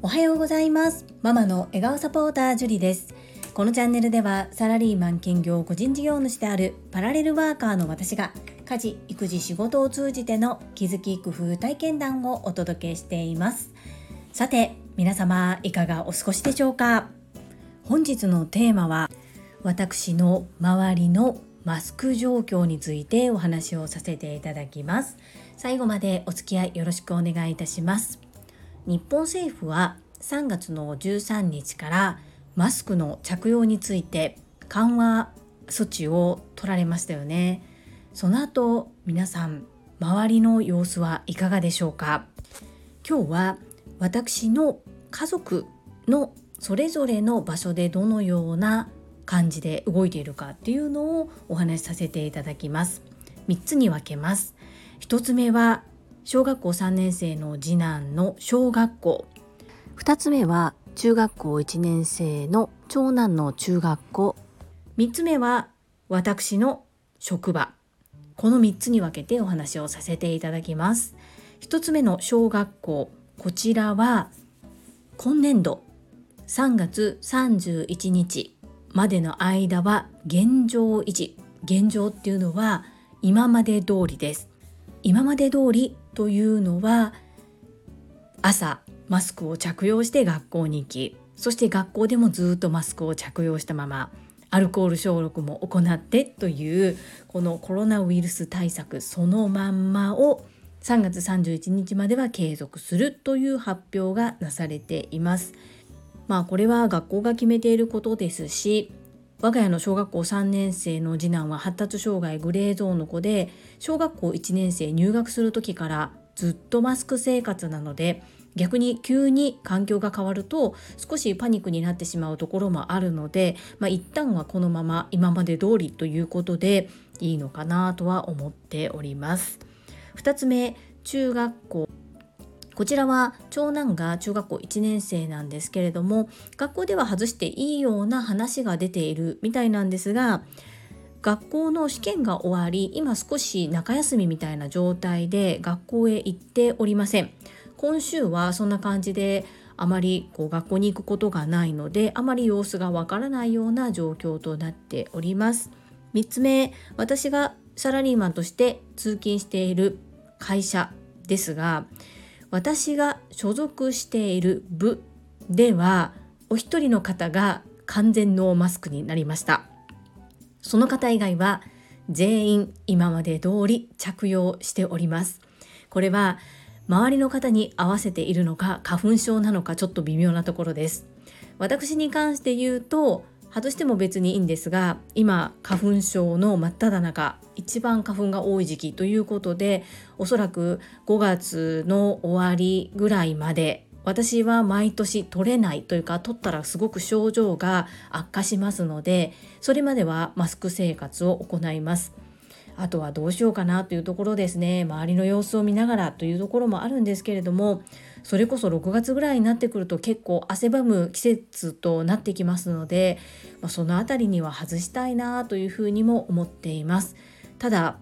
おはようございます。ママの笑顔サポータージュリです。このチャンネルではサラリーマン兼業個人事業主であるパラレルワーカーの私が家事育児仕事を通じての気づき工夫体験談をお届けしています。さて皆様いかがお過ごしでしょうか？本日のテーマは私の周りのマスク状況についてお話をさせていただきます。最後までお付き合いよろしくお願いいたします。日本政府は3月の13日からマスクの着用について緩和措置を取られましたよね。その後皆さん周りの様子はいかがでしょうか。今日は私の家族のそれぞれの場所でどのような感じで動いているかっていうのをお話しさせていただきます。3つに分けます。1つ目は小学校3年生の次男の小学校。2つ目は中学校1年生の長男の中学校。3つ目は私の職場。この3つに分けてお話をさせていただきます。1つ目の小学校。こちらは今年度。3月31日までの間は現状維持。現状っていうのは今まで通りです。今まで通りというのは朝マスクを着用して学校に行きそして学校でもずっとマスクを着用したままアルコール消毒も行ってというこのコロナウイルス対策そのまんまを3月31日までは継続するという発表がなされています。まあこれは学校が決めていることですし我が家の小学校3年生の次男は発達障害グレーゾーンの子で小学校1年生入学する時からずっとマスク生活なので逆に急に環境が変わると少しパニックになってしまうところもあるので、まあ、一旦はこのまま今まで通りということでいいのかなとは思っております。2つ目中学校こちらは長男が中学校1年生なんですけれども学校では外していいような話が出ているみたいなんですが学校の試験が終わり今少し中休みみたいな状態で学校へ行っておりません。今週はそんな感じであまりこう学校に行くことがないのであまり様子がわからないような状況となっております。3つ目私がサラリーマンとして通勤している会社ですが私が所属している部ではお一人の方が完全ノーマスクになりました。その方以外は全員今まで通り着用しております。これは周りの方に合わせているのか花粉症なのかちょっと微妙なところです。私に関して言うと外しても別にいいんですが今花粉症の真っ只中一番花粉が多い時期ということでおそらく5月の終わりぐらいまで私は毎年取れないというか取ったらすごく症状が悪化しますのでそれまではマスク生活を行います。あとはどうしようかなというところですね周りの様子を見ながらというところもあるんですけれどもそれこそ6月ぐらいになってくると結構汗ばむ季節となってきますので、まあ、その辺りには外したいなというふうにも思っています。ただ、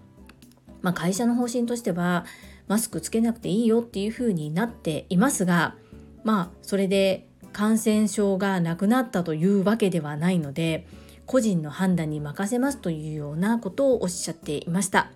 まあ、会社の方針としてはマスクつけなくていいよっていうふうになっていますがまあそれで感染症がなくなったというわけではないので個人の判断に任せますというようなことをおっしゃっていました。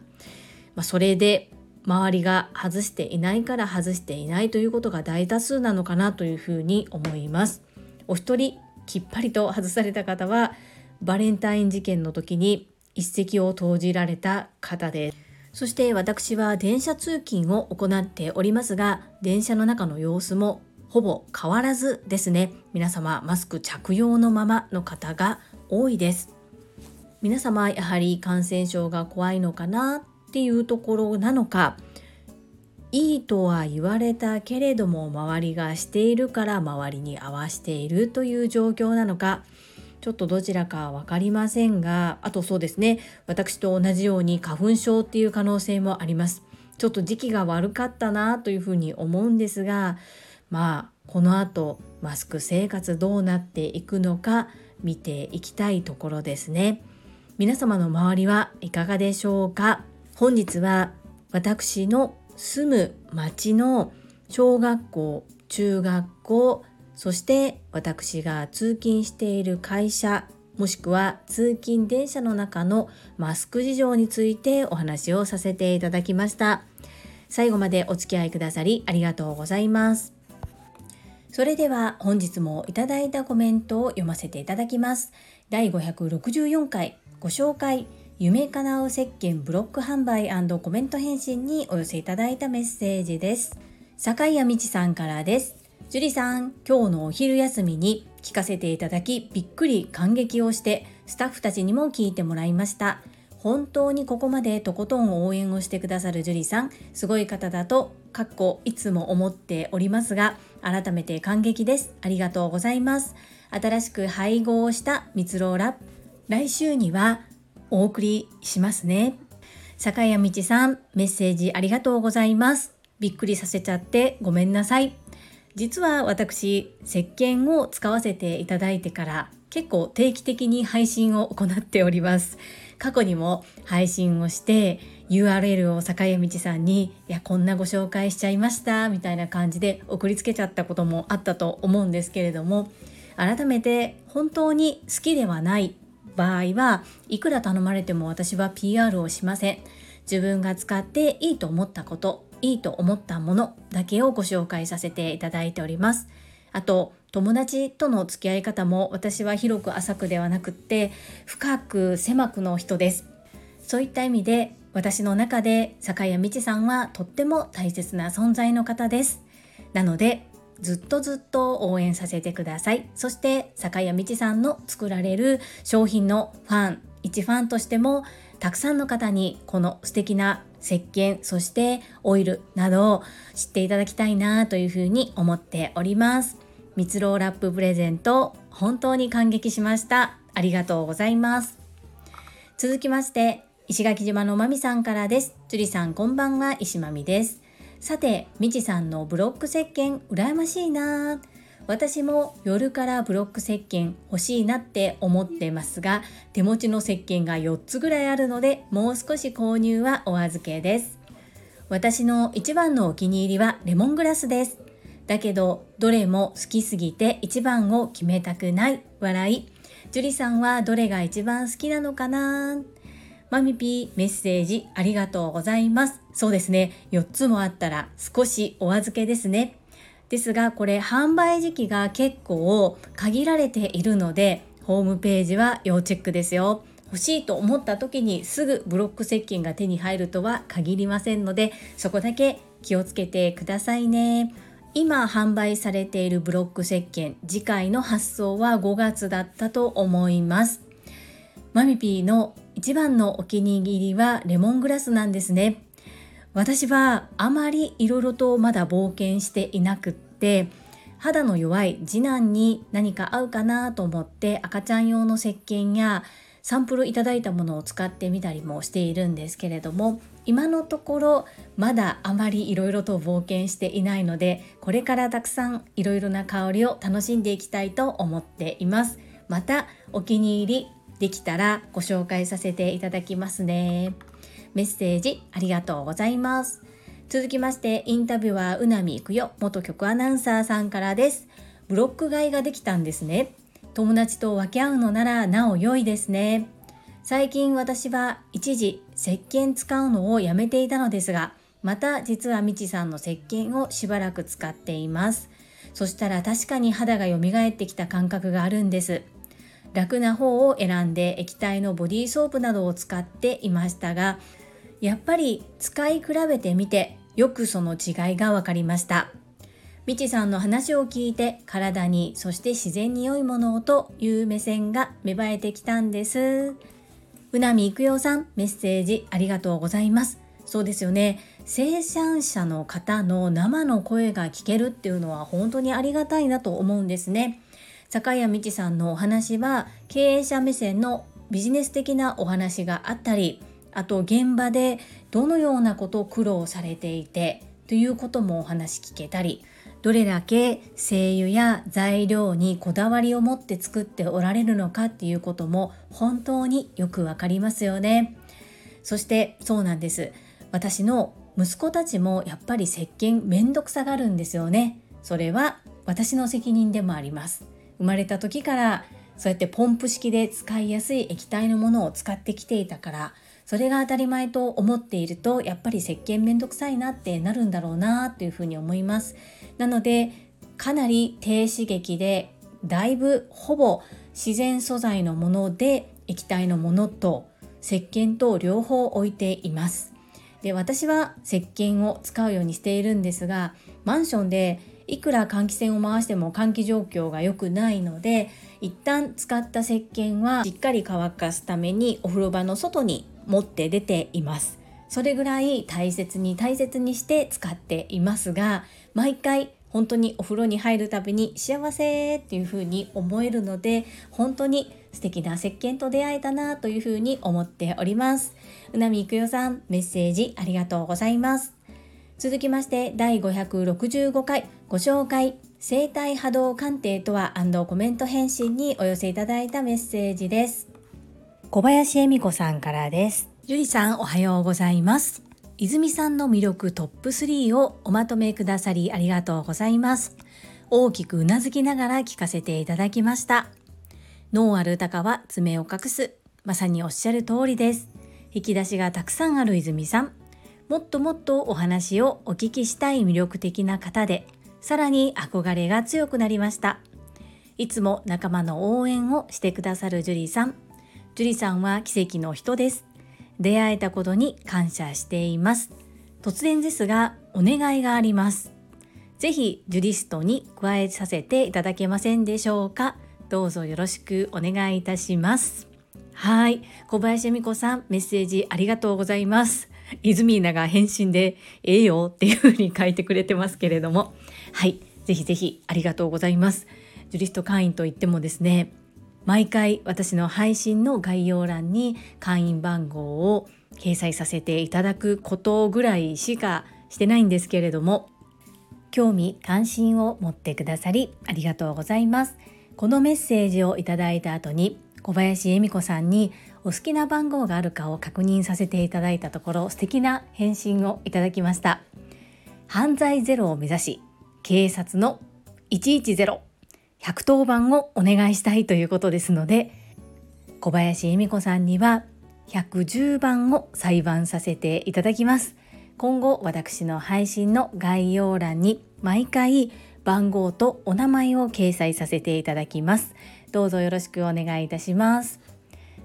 まあ、それで周りが外していないから外していないということが大多数なのかなというふうに思います。お一人きっぱりと外された方はバレンタイン事件の時に一石を投じられた方です。そして私は電車通勤を行っておりますが電車の中の様子もほぼ変わらずですね皆様マスク着用のままの方が多いです。皆様やはり感染症が怖いのかなっていうところなのか。いいとは言われたけれども周りがしているから周りに合わしているという状況なのか。ちょっとどちらか分かりませんがあとそうですね。私と同じように花粉症っていう可能性もあります。ちょっと時期が悪かったなというふうに思うんですがまあこの後マスク生活どうなっていくのか見ていきたいところですね。皆様の周りはいかがでしょうか？本日は私の住む町の小学校中学校そして私が通勤している会社もしくは通勤電車の中のマスク事情についてお話をさせていただきました。最後までお付き合いくださりありがとうございます。それでは本日もいただいたコメントを読ませていただきます。第564回ご紹介夢かなう石鹸ブロック販売コメント返信にお寄せいただいたメッセージです。坂井谷道さんからです。樹里さん今日のお昼休みに聞かせていただきびっくり感激をしてスタッフたちにも聞いてもらいました。本当にここまでとことん応援をしてくださる樹里さんすごい方だとかっこいつも思っておりますが改めて感激です。ありがとうございます。新しく配合した蜜ろうラ来週にはお送りしますね。坂谷道さんメッセージありがとうございます。びっくりさせちゃってごめんなさい。実は私石鹸を使わせていただいてから結構定期的に配信を行っております。過去にも配信をして URL を坂谷道さんに「いやこんなご紹介しちゃいました」みたいな感じで送りつけちゃったこともあったと思うんですけれども改めて本当に好きではない場合はいくら頼まれても私は PR をしません。自分が使っていいと思ったこといいと思ったものだけをご紹介させていただいております。あと友達との付き合い方も私は広く浅くではなくって深く狭くの人です。そういった意味で私の中で坂谷美智さんはとっても大切な存在の方です。なのでずっとずっと応援させてください。そして坂谷美智さんの作られる商品のファン一ファンとしてもたくさんの方にこの素敵な石鹸そしてオイルなどを知っていただきたいなというふうに思っております。蜜ろうラッププレゼント本当に感激しました。ありがとうございます。続きまして石垣島のまみさんからです。樹里さんこんばんは。石まみです。さてみちさんのブロック石鹸羨ましいな。私も夜からブロック石鹸欲しいなって思ってますが手持ちの石鹸が4つぐらいあるのでもう少し購入はお預けです。私の一番のお気に入りはレモングラスです。だけどどれも好きすぎて一番を決めたくない。笑い。樹里さんはどれが一番好きなのかな？マミピーメッセージありがとうございます。そうですね。4つもあったら少しお預けですね。ですがこれ販売時期が結構限られているのでホームページは要チェックですよ。欲しいと思った時にすぐブロック石鹸が手に入るとは限りませんのでそこだけ気をつけてくださいね。今販売されているブロック石鹸次回の発送は5月だったと思います。マミピーの一番のお気に入りはレモングラスなんですね。私はあまりいろいろとまだ冒険していなくって肌の弱い次男に何か合うかなと思って赤ちゃん用の石鹸やサンプルいただいたものを使ってみたりもしているんですけれども今のところまだあまりいろいろと冒険していないのでこれからたくさんいろいろな香りを楽しんでいきたいと思っていますまたお気に入りできたらご紹介させていただきますねメッセージありがとうございます。続きまして、インタビュアーうなみいくよ元局アナウンサーさんからです。ブロック買いができたんですね。友達と分け合うのならなお良いですね。最近私は一時石鹸使うのをやめていたのですが、また実はみちさんの石鹸をしばらく使っています。そしたら確かに肌が蘇ってきた感覚があるんです。楽な方を選んで液体のボディーソープなどを使っていましたがやっぱり使い比べてみてよくその違いが分かりましたみちさんの話を聞いて体にそして自然に良いものをという目線が芽生えてきたんですうなみいくよさんメッセージありがとうございます。そうですよね。生産者の方の生の声が聞けるっていうのは本当にありがたいなと思うんですね。坂谷道さんのお話は経営者目線のビジネス的なお話があったりあと現場でどのようなことを苦労されていてということもお話聞けたりどれだけ精油や材料にこだわりを持って作っておられるのかっていうことも本当によくわかりますよね。そしてそうなんです。私の息子たちもやっぱり石鹸めんどくさがるんですよね。それは私の責任でもあります。生まれた時からそうやってポンプ式で使いやすい液体のものを使ってきていたからそれが当たり前と思っているとやっぱり石鹸めんどくさいなってなるんだろうなというふうに思います。なのでかなり低刺激でだいぶほぼ自然素材のもので液体のものと石鹸と両方置いています。で私は石鹸を使うようにしているんですがマンションでいくら換気扇を回しても換気状況が良くないので一旦使った石鹸はしっかり乾かすためにお風呂場の外に持って出ています。それぐらい大切に大切にして使っていますが毎回本当にお風呂に入るたびに幸せっていう風に思えるので本当に素敵な石鹸と出会えたなという風に思っております。うなみいくよさんメッセージありがとうございます。続きまして第565回ご紹介生体波動鑑定とはコメント返信にお寄せいただいたメッセージです。小林恵美子さんからですゆりさんおはようございます泉さんの魅力トップ3をおまとめくださりありがとうございます大きくうなずきながら聞かせていただきました脳ある鷹は爪を隠す。まさにおっしゃる通りです。引き出しがたくさんある泉さん。もっともっとお話をお聞きしたい魅力的な方で、さらに憧れが強くなりました。いつも仲間の応援をしてくださるジュリーさん。ジュリさんは奇跡の人です。出会えたことに感謝しています。突然ですが、お願いがあります。ぜひ、ジュリストに加えさせていただけませんでしょうか。どうぞよろしくお願いいたしますはい小林恵美子さんメッセージありがとうございますイズミーナが返信でええよっていう風に書いてくれてますけれどもはいぜひぜひありがとうございますジュリスト会員といってもですね毎回私の配信の概要欄に会員番号を掲載させていただくことぐらいしかしてないんですけれども興味関心を持ってくださりありがとうございます。このメッセージをいただいた後に小林恵美子さんにお好きな番号があるかを確認させていただいたところ素敵な返信をいただきました。犯罪ゼロを目指し警察の110 110番をお願いしたいということですので小林恵美子さんには110番を裁判させていただきます。今後私の配信の概要欄に毎回番号とお名前を掲載させていただきます。どうぞよろしくお願いいたします。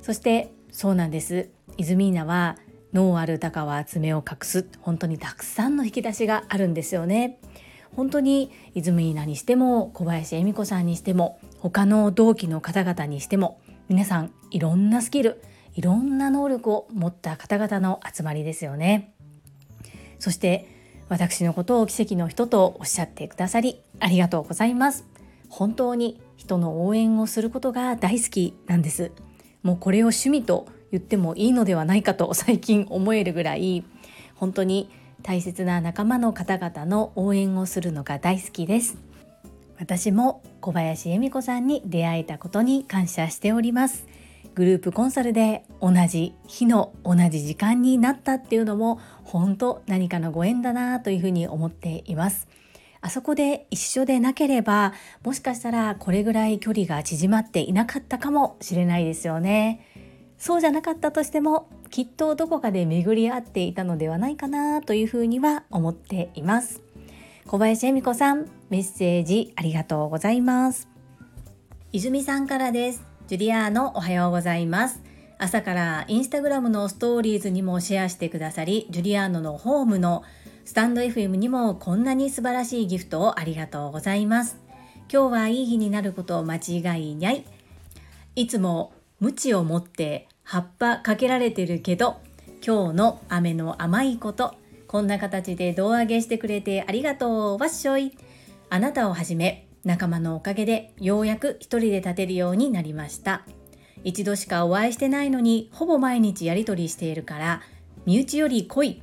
そしてそうなんです。イズミーナは脳ある鷹は爪を隠す。本当にたくさんの引き出しがあるんですよね。本当にイズミーナにしても小林恵美子さんにしても他の同期の方々にしても皆さんいろんなスキルいろんな能力を持った方々の集まりですよね。そして私のことを奇跡の人とおっしゃってくださりありがとうございます。本当に人の応援をすることが大好きなんです。もうこれを趣味と言ってもいいのではないかと最近思えるぐらい本当に大切な仲間の方々の応援をするのが大好きです私も小林恵美子さんに出会えたことに感謝しておりますグループコンサルで同じ日の同じ時間になったっていうのも本当何かのご縁だなというふうに思っています。あそこで一緒でなければもしかしたらこれぐらい距離が縮まっていなかったかもしれないですよね。そうじゃなかったとしてもきっとどこかで巡り合っていたのではないかなというふうには思っています。小林恵美子さんメッセージありがとうございます。泉さんからです。ジュリアーノおはようございます。朝からインスタグラムのストーリーズにもシェアしてくださり、ジュリアーノのホームのスタンド FM にもこんなに素晴らしいギフトをありがとうございます。今日はいい日になることを間違いにゃい。いつも無知を持って葉っぱかけられてるけど、今日の雨の甘いこと、こんな形で胴上げしてくれてありがとう、わっしょい。あなたをはじめ、仲間のおかげでようやく一人で立てるようになりました。一度しかお会いしてないのにほぼ毎日やり取りしているから身内より濃い。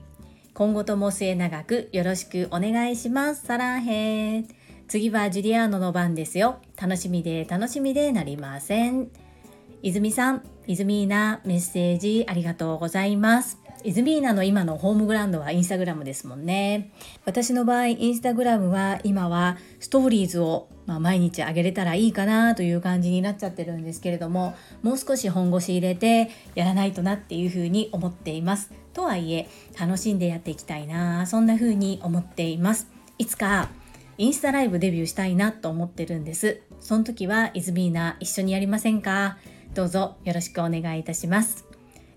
今後とも末永くよろしくお願いします。サランヘ次はジュリアーノの番ですよ。楽しみで楽しみでなりません。泉さん泉ーナメッセージありがとうございます。イズミーナの今のホームグラウンドはインスタグラムですもんね。私の場合インスタグラムは今はストーリーズをまあ、毎日あげれたらいいかなという感じになっちゃってるんですけれどももう少し本腰入れてやらないとなっていうふうに思っています。とはいえ楽しんでやっていきたいなそんな風に思っています。いつかインスタライブデビューしたいなと思ってるんです。その時はイズミーナ一緒にやりませんか？どうぞよろしくお願いいたします。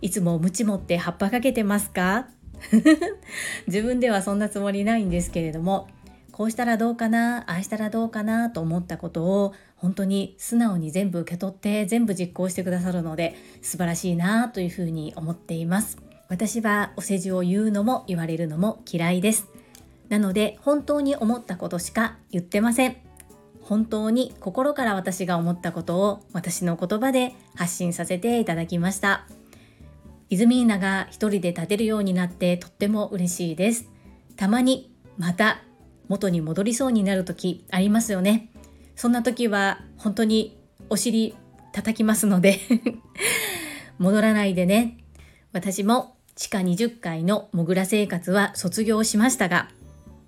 いつもムチ持って葉っぱかけてますか？自分ではそんなつもりないんですけれどもこうしたらどうかなああしたらどうかなと思ったことを本当に素直に全部受け取って全部実行してくださるので素晴らしいなというふうに思っています。私はお世辞を言うのも言われるのも嫌いです。なので本当に思ったことしか言ってません。本当に心から私が思ったことを私の言葉で発信させていただきました。イズミーナが一人で立てるようになってとっても嬉しいです。たまにまた元に戻りそうになる時ありますよね。そんな時は本当にお尻叩きますので 戻らないでね。私も地下20階のモグラ生活は卒業しましたが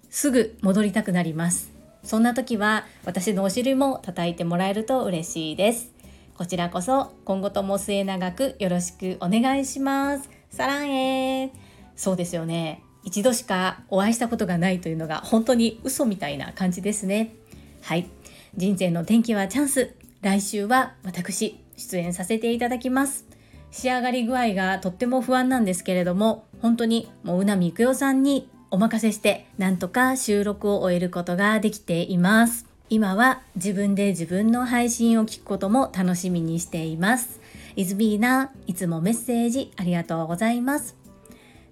すぐ戻りたくなります。そんな時は私のお尻も叩いてもらえると嬉しいです。こちらこそ今後とも末永くよろしくお願いします。サランへ。そうですよね。一度しかお会いしたことがないというのが本当に嘘みたいな感じですね。はい。人生の転機はチャンス。来週は私出演させていただきます。仕上がり具合がとっても不安なんですけれども本当にもううなみいくよさんにお任せしてなんとか収録を終えることができています今は自分で自分の配信を聞くことも楽しみにしていますイズビーナいつもメッセージありがとうございます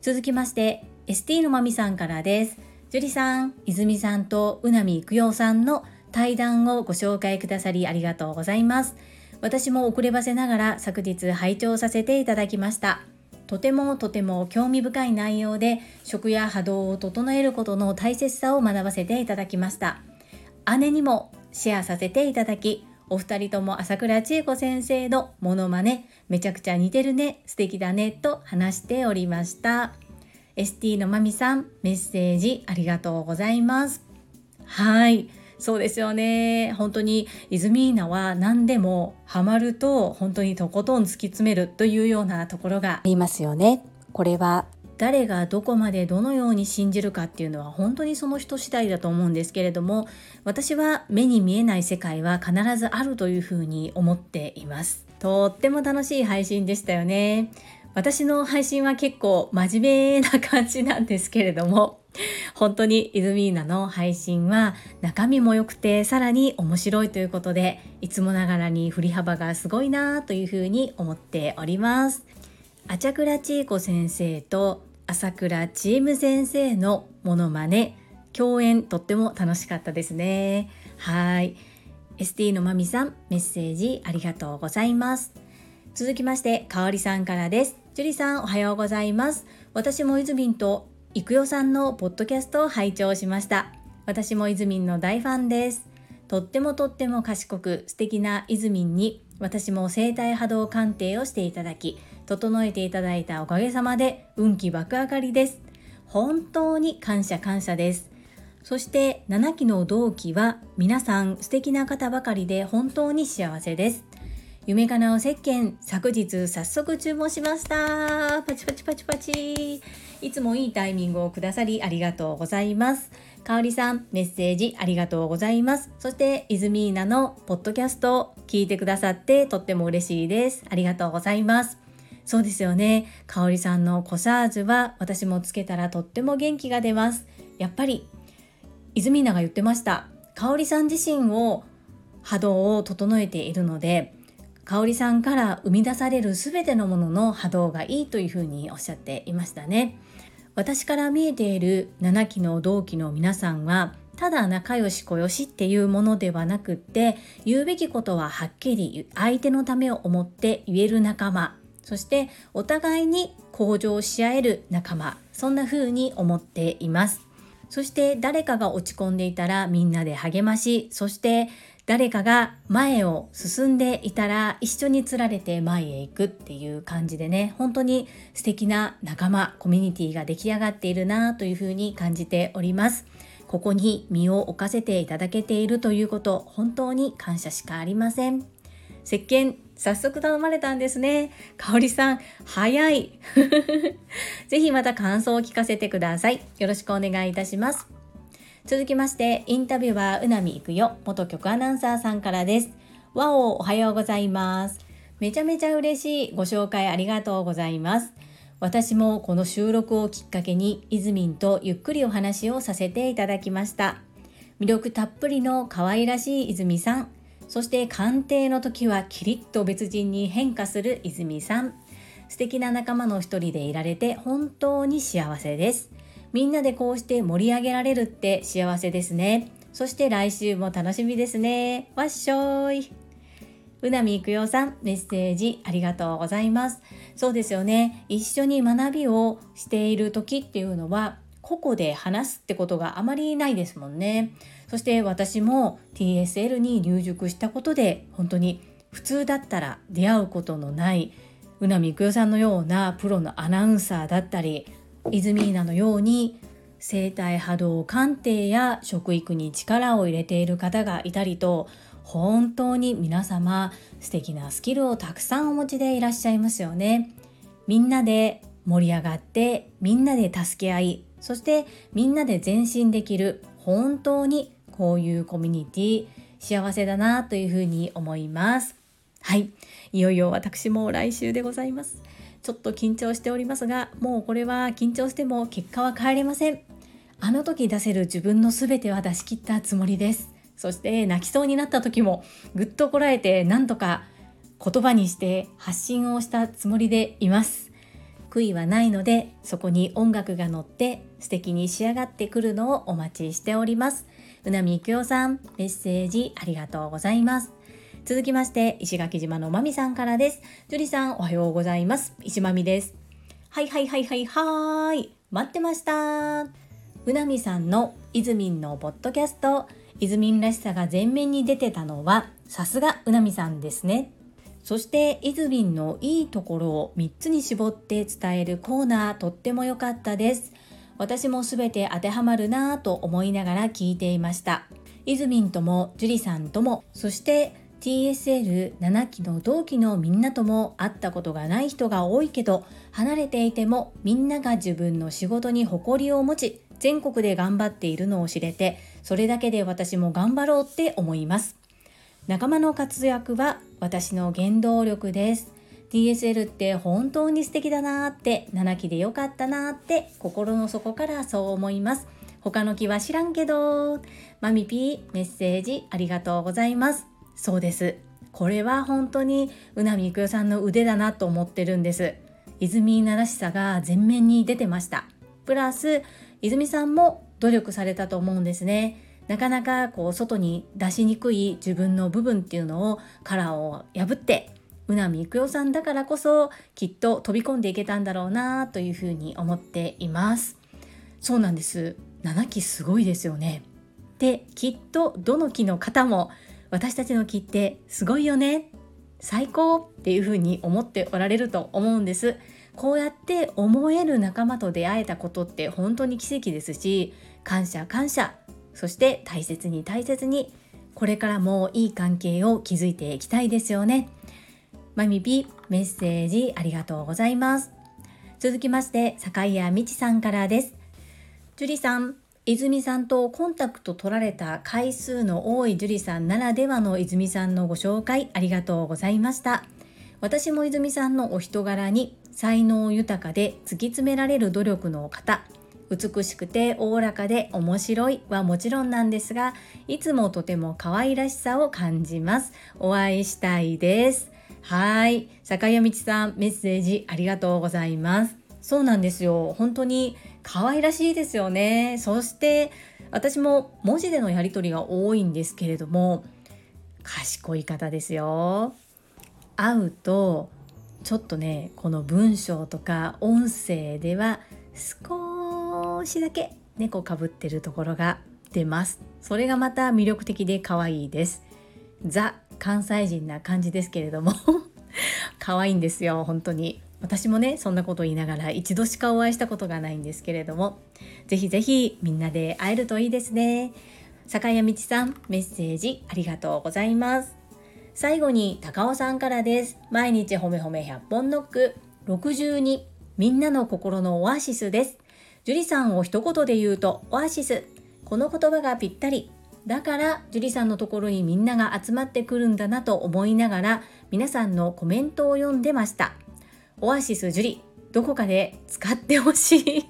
続きまして ST のまみさんからです。樹里さん、泉さんとうなみいくようさんの対談をご紹介くださりありがとうございます。私も遅ればせながら昨日拝聴させていただきました。とてもとても興味深い内容で食や波動を整えることの大切さを学ばせていただきました。姉にもシェアさせていただき、お二人とも朝倉千恵子先生のモノマネめちゃくちゃ似てるね素敵だねと話しておりました。ST のまみさんメッセージありがとうございます。はい。そうですよね。本当にイズミーナは何でもハマると本当にとことん突き詰めるというようなところが。ありますよね。これは。誰がどこまでどのように信じるかっていうのは本当にその人次第だと思うんですけれども私は目に見えない世界は必ずあるというふうに思っています。とっても楽しい配信でしたよね私の配信は結構真面目な感じなんですけれども、本当にイズミーナの配信は中身も良くてさらに面白いということで、いつもながらに振り幅がすごいなというふうに思っております。アチャクラチーコ先生と朝倉チーム先生のモノマネ、共演とっても楽しかったですね。はい。ST のまみさん、メッセージありがとうございます。続きまして、かおりさんからです。樹里さんおはようございます。私もいずみんといくよさんのポッドキャストを拝聴しました。私もいずみんの大ファンです。とってもとっても賢く素敵ないずみんに私も生体波動鑑定をしていただき整えていただいたおかげさまで運気爆上がりです。本当に感謝感謝です。そして7期の同期は皆さん素敵な方ばかりで本当に幸せです。夢かなお石鹸昨日早速注文しました。パチパチパチパチ。いつもいいタイミングをくださりありがとうございます。かおりさんメッセージありがとうございます。そしてイズミーナのポッドキャストを聞いてくださってとっても嬉しいです。ありがとうございます。そうですよね。かおりさんのコサージュは私もつけたらとっても元気が出ます。やっぱりイズミーナが言ってました。かおりさん自身を波動を整えているので香里さんから生み出される全てのものの波動がいいというふうにおっしゃっていましたね。私から見えている7期の同期の皆さんはただ仲良し小よしっていうものではなくって言うべきことははっきり相手のためを思って言える仲間。そしてお互いに向上し合える仲間。そんな風に思っています。そして誰かが落ち込んでいたらみんなで励ましそして誰かが前を進んでいたら一緒につられて前へ行くっていう感じでね本当に素敵な仲間コミュニティが出来上がっているなというふうに感じております。ここに身を置かせていただけているということ本当に感謝しかありません。石鹸早速頼まれたんですね。香里さん早い。ぜひまた感想を聞かせてください。よろしくお願いいたします。続きまして、インタビュアーうなみいくよ、元局アナウンサーさんからです。わお、おはようございます。めちゃめちゃ嬉しいご紹介ありがとうございます。私もこの収録をきっかけに、いずみんとゆっくりお話をさせていただきました。魅力たっぷりの可愛らしい泉さん、そして鑑定の時はキリッと別人に変化する泉さん。素敵な仲間の一人でいられて本当に幸せです。みんなでこうして盛り上げられるって幸せですね。そして来週も楽しみですね。わっしょーい。うなみいくよさん、メッセージありがとうございます。そうですよね。一緒に学びをしている時っていうのは、個々で話すってことがあまりないですもんね。そして私も TSL に入塾したことで、本当に普通だったら出会うことのない、うなみいくよさんのようなプロのアナウンサーだったり、イズミーナのように生体波動鑑定や食育に力を入れている方がいたりと本当に皆様素敵なスキルをたくさんお持ちでいらっしゃいますよね。みんなで盛り上がってみんなで助け合いそしてみんなで前進できる本当にこういうコミュニティ幸せだなというふうに思います。はい。いよいよ私も来週でございます。ちょっと緊張しておりますがもうこれは緊張しても結果は変えれません。あの時出せる自分の全ては出し切ったつもりです。そして泣きそうになった時もぐっとこらえてなんとか言葉にして発信をしたつもりでいます。悔いはないのでそこに音楽が乗って素敵に仕上がってくるのをお待ちしております。うなみいくよさんメッセージありがとうございます。続きまして、石垣島のまみさんからです。樹里さん、おはようございます。石まみです。はいはいはいはいはーい。待ってました。うなみさんのいずみんのポッドキャスト、いずみんらしさが前面に出てたのは、さすがうなみさんですね。そしていずみんのいいところを3つに絞って伝えるコーナーとっても良かったです。私もすべて当てはまるなぁと思いながら聞いていました。いずみんとも樹里さんともそして TSL7 期の同期のみんなとも会ったことがない人が多いけど離れていてもみんなが自分の仕事に誇りを持ち全国で頑張っているのを知れてそれだけで私も頑張ろうって思います。仲間の活躍は私の原動力です。DSL って本当に素敵だなーって7期でよかったなーって心の底からそう思います。他の木は知らんけど。マミピーメッセージありがとうございます。そうです。これは本当にうなみいくよさんの腕だなと思ってるんです。泉稲らしさが前面に出てました。プラス泉さんも努力されたと思うんですね。なかなかこう外に出しにくい自分の部分っていうのをカラーを破ってうなみいくよさんだからこそきっと飛び込んでいけたんだろうなというふうに思っています。そうなんです。7期すごいですよね。できっとどの期の方も私たちの木ってすごいよね。最高っていうふうに思っておられると思うんです。こうやって思える仲間と出会えたことって本当に奇跡ですし感謝感謝。そして大切に大切に。これからもいい関係を築いていきたいですよね。まみぴメッセージありがとうございます。続きまして坂谷美智さんからです。樹里さん。泉さんとコンタクト取られた回数の多い樹里さんならではの泉さんのご紹介ありがとうございました。私も泉さんのお人柄に才能豊かで突き詰められる努力の方、美しくておおらかで面白いはもちろんなんですが、いつもとても可愛らしさを感じます。お会いしたいです。はい。坂谷道さん、メッセージありがとうございます。そうなんですよ。本当に可愛らしいですよね。そして私も文字でのやり取りが多いんですけれども賢い方ですよ。会うとちょっとねこの文章とか音声では少しだけ猫かぶってるところが出ます。それがまた魅力的で可愛いです。ザ関西人な感じですけれども 可愛いんですよ本当に私もねそんなこと言いながら一度しかお会いしたことがないんですけれどもぜひぜひみんなで会えるといいですね。坂谷道さんメッセージありがとうございます。最後に高尾さんからです。毎日ほめほめ100本ノック。62みんなの心のオアシスです。樹里さんを一言で言うとオアシス。この言葉がぴったり。だから樹里さんのところにみんなが集まってくるんだなと思いながら皆さんのコメントを読んでました。オアシス樹里どこかで使ってほしい。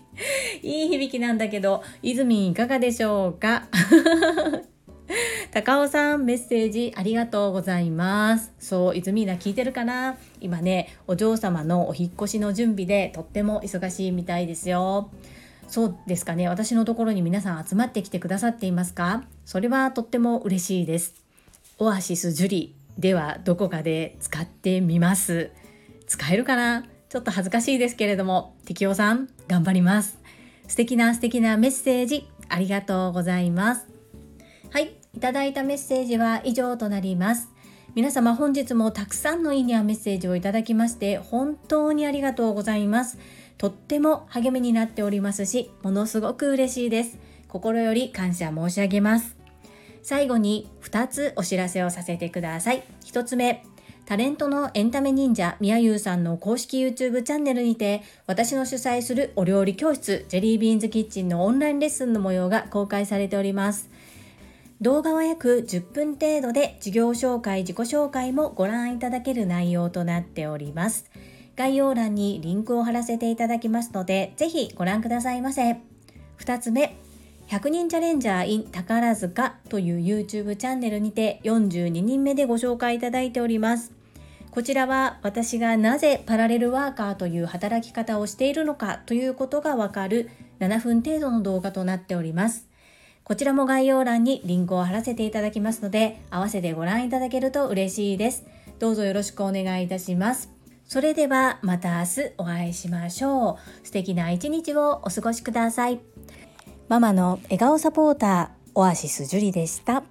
いい響きなんだけど泉いかがでしょうか？高尾さんメッセージありがとうございます。そう泉な聞いてるかな？今ねお嬢様のお引越しの準備でとっても忙しいみたいですよ。そうですかね。私のところに皆さん集まってきてくださっていますか？それはとっても嬉しいです。オアシスジュリではどこかで使ってみます。使えるかな？ちょっと恥ずかしいですけれども適応さん頑張ります素敵な素敵なメッセージありがとうございますはいいただいたメッセージは以上となります皆様本日もたくさんのいいねやメッセージをいただきまして本当にありがとうございますとっても励みになっておりますし、ものすごく嬉しいです。心より感謝申し上げます。最後に2つお知らせをさせてください。1つ目、タレントのエンタメ忍者みやゆうさんの公式 YouTube チャンネルにて私の主催するお料理教室ジェリービーンズキッチンのオンラインレッスンの模様が公開されております。動画は約10分程度で事業紹介、自己紹介もご覧いただける内容となっております。概要欄にリンクを貼らせていただきますので、ぜひご覧くださいませ。2つ目、100人チャレンジャー in 宝塚という YouTube チャンネルにて42人目でご紹介いただいております。こちらは私がなぜパラレルワーカーという働き方をしているのかということがわかる7分程度の動画となっております。こちらも概要欄にリンクを貼らせていただきますので、合わせてご覧いただけると嬉しいです。どうぞよろしくお願いいたします。それではまた明日お会いしましょう。素敵な一日をお過ごしください。ママの笑顔サポーター、オアシスジュリでした。